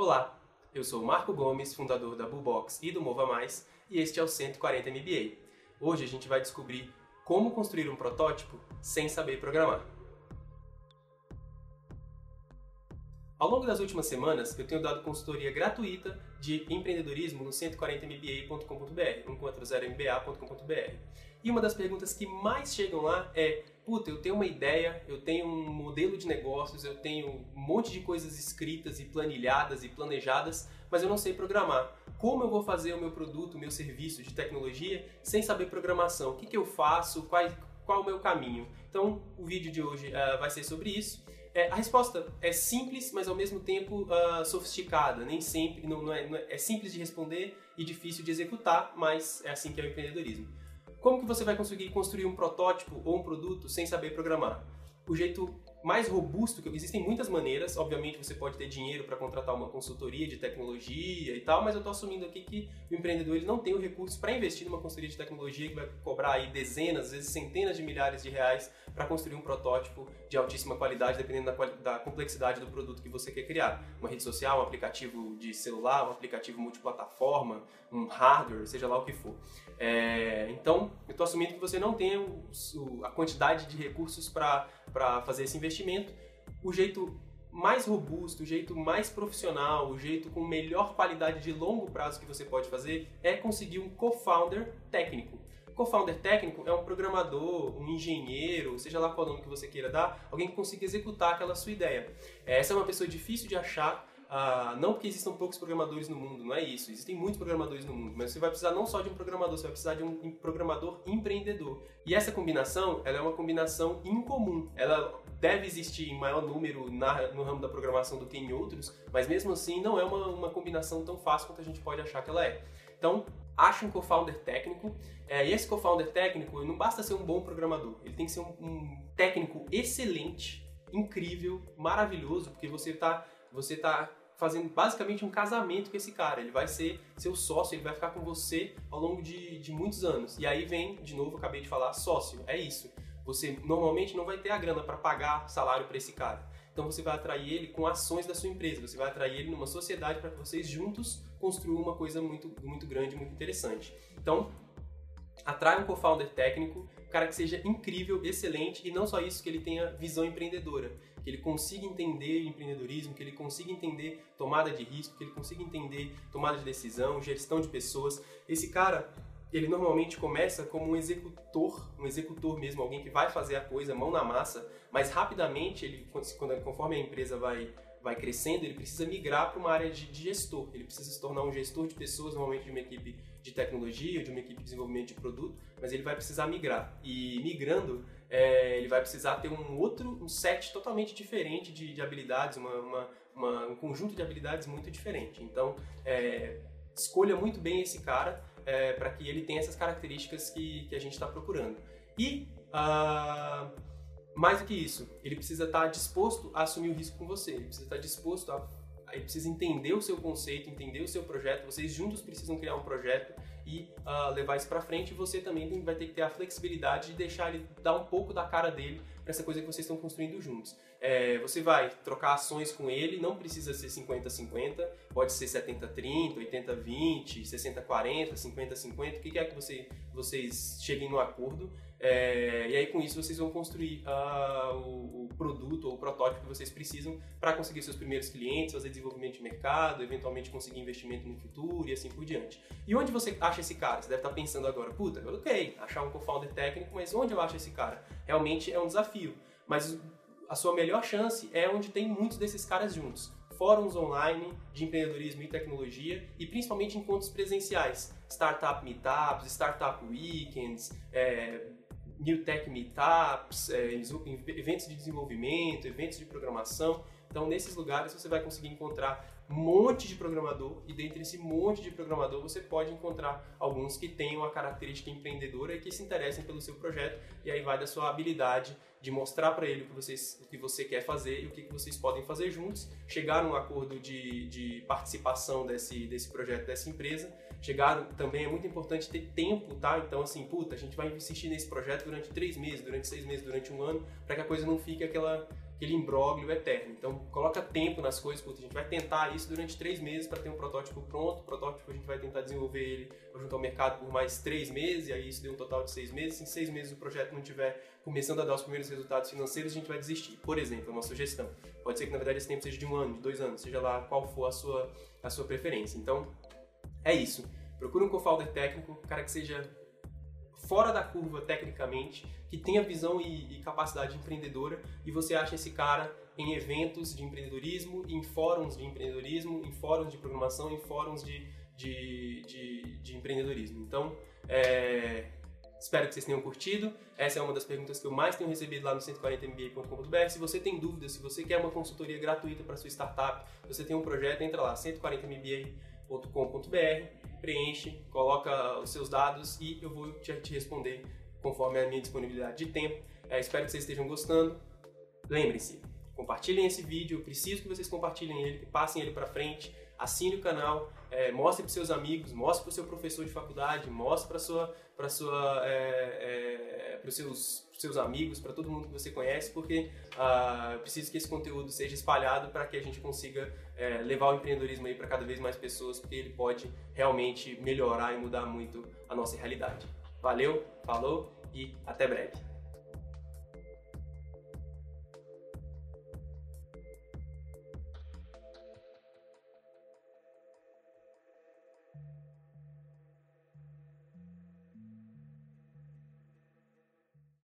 Olá, eu sou Marco Gomes, fundador da Bullbox e do Mova Mais, e este é o 140 MBA. Hoje a gente vai descobrir como construir um protótipo sem saber programar. Ao longo das últimas semanas, eu tenho dado consultoria gratuita de empreendedorismo no 140mba.com.br, 140mba.com.br. E uma das perguntas que mais chegam lá é: puta, eu tenho uma ideia, eu tenho um modelo de negócios, eu tenho um monte de coisas escritas e planilhadas e planejadas, mas eu não sei programar. Como eu vou fazer o meu produto, o meu serviço de tecnologia sem saber programação? O que, que eu faço? Qual, qual o meu caminho? Então, o vídeo de hoje uh, vai ser sobre isso. É, a resposta é simples, mas ao mesmo tempo uh, sofisticada. Nem sempre, não, não, é, não é, é, simples de responder e difícil de executar, mas é assim que é o empreendedorismo. Como que você vai conseguir construir um protótipo ou um produto sem saber programar? O jeito mais robusto, que existem muitas maneiras, obviamente você pode ter dinheiro para contratar uma consultoria de tecnologia e tal, mas eu estou assumindo aqui que o empreendedor ele não tem o recurso para investir numa consultoria de tecnologia que vai cobrar aí dezenas, às vezes centenas de milhares de reais para construir um protótipo de altíssima qualidade, dependendo da, da, complexidade do produto que você quer criar. Uma rede social, um aplicativo de celular, um aplicativo multiplataforma, um hardware, seja lá o que for. É, então, eu estou assumindo que você não tem o, a quantidade de recursos para fazer esse investimento. O jeito mais robusto, o jeito mais profissional, o jeito com melhor qualidade de longo prazo que você pode fazer é conseguir um co-founder técnico. Co-founder técnico é um programador, um engenheiro, seja lá qual nome que você queira dar, alguém que consiga executar aquela sua ideia. Essa é uma pessoa difícil de achar, ah, não porque existam poucos programadores no mundo, não é isso. Existem muitos programadores no mundo, mas você vai precisar não só de um programador, você vai precisar de um programador empreendedor. E essa combinação, ela é uma combinação incomum. Ela deve existir em maior número na, no ramo da programação do que em outros, mas mesmo assim não é uma, uma combinação tão fácil quanto a gente pode achar que ela é. Então, ache um co-founder técnico. É, e esse co-founder técnico não basta ser um bom programador, ele tem que ser um, um técnico excelente, incrível, maravilhoso, porque você está você tá fazendo basicamente um casamento com esse cara. Ele vai ser seu sócio, ele vai ficar com você ao longo de, de muitos anos. E aí vem, de novo, acabei de falar, sócio. É isso. Você normalmente não vai ter a grana para pagar salário para esse cara. Então você vai atrair ele com ações da sua empresa. Você vai atrair ele numa sociedade para que vocês juntos construam uma coisa muito, muito grande, muito interessante. Então, atrai um co-founder técnico, um cara que seja incrível, excelente e não só isso, que ele tenha visão empreendedora que ele consiga entender empreendedorismo, que ele consiga entender tomada de risco, que ele consiga entender tomada de decisão, gestão de pessoas. Esse cara, ele normalmente começa como um executor, um executor mesmo, alguém que vai fazer a coisa mão na massa, mas rapidamente ele, conforme a empresa vai vai crescendo, ele precisa migrar para uma área de, de, gestor. Ele precisa se tornar um gestor de pessoas, normalmente de uma equipe de tecnologia, de uma equipe de desenvolvimento de produto, mas ele vai precisar migrar. E migrando, é, ele vai precisar ter um outro, um set totalmente diferente de, de habilidades, uma, uma, uma, um conjunto de habilidades muito diferente. Então, é, escolha muito bem esse cara é, para que ele tenha essas características que, que a gente está procurando. E uh, mais do que isso, ele precisa estar tá disposto a assumir o risco com você, ele precisa estar tá disposto a ele precisa entender o seu conceito, entender o seu projeto. Vocês juntos precisam criar um projeto e uh, levar isso para frente. Você também vai ter que ter a flexibilidade de deixar ele dar um pouco da cara dele para essa coisa que vocês estão construindo juntos. É, você vai trocar ações com ele, não precisa ser 50-50, pode ser 70-30, 80-20, 60-40, 50-50, o que é que você, vocês cheguem no acordo. É, e aí com isso vocês vão construir uh, o, o, produto ou o protótipo que vocês precisam para conseguir seus primeiros clientes, fazer desenvolvimento de mercado, eventualmente conseguir investimento no futuro e assim por diante. E onde você acha esse cara? Você deve estar pensando agora, puta, ok, achar um co-founder técnico, mas onde eu acho esse cara? Realmente é um desafio. Mas a sua melhor chance é onde tem muitos desses caras juntos. Fóruns online de empreendedorismo e tecnologia e principalmente encontros presenciais. Startup Meetups, Startup Weekends, é, New Tech Meetups, é, eventos de desenvolvimento, eventos de programação. Então, nesses lugares você vai conseguir encontrar um monte de programador e dentre esse monte de programador você pode encontrar alguns que tenham a característica empreendedora e que se interessem pelo seu projeto e aí vai da sua habilidade de mostrar para ele o que, vocês, o que você quer fazer e o que, vocês podem fazer juntos, chegar num acordo de, de participação desse, desse projeto, dessa empresa. Chegar também é muito importante ter tempo, tá? Então, assim, puta, a gente vai insistir nesse projeto durante três meses, durante seis meses, durante um ano, para que a coisa não fique aquela aquele imbróglio eterno. Então, coloca tempo nas coisas, porque a gente vai tentar isso durante três meses para ter um protótipo pronto. O protótipo a gente vai tentar desenvolver ele junto ao mercado por mais três meses, e aí isso deu um total de seis meses. Se em seis meses o projeto não estiver começando a dar os primeiros resultados financeiros, a gente vai desistir. Por exemplo, é uma sugestão. Pode ser que, na verdade, esse tempo seja de um ano, de dois anos, seja lá qual for a sua, a sua preferência. Então, é isso. Procure um co-founder técnico, cara que seja fora da curva tecnicamente, que tenha visão e, e, capacidade empreendedora, e você acha esse cara em eventos de empreendedorismo, em fóruns de empreendedorismo, em fóruns de programação, em fóruns de, de, de, de empreendedorismo. Então, é, espero que vocês tenham curtido. Essa é uma das perguntas que eu mais tenho recebido lá no 140mba.com.br. Se você tem dúvidas, se você quer uma consultoria gratuita para sua startup, você tem um projeto, entra lá, 140mba.com.br preenche, coloca os seus dados e eu vou te, te responder conforme a minha disponibilidade de tempo. É, espero que vocês estejam gostando. Lembrem-se, compartilhem esse vídeo, eu preciso que vocês compartilhem ele, que passem ele para frente, assine o canal, é, mostre para seus amigos, mostre para o seu professor de faculdade, mostre para sua, para sua, é, é, para os seus seus amigos, para todo mundo que você conhece, porque uh, preciso que esse conteúdo seja espalhado para que a gente consiga é, levar o empreendedorismo aí para cada vez mais pessoas, porque ele pode realmente melhorar e mudar muito a nossa realidade. Valeu, falou e até breve.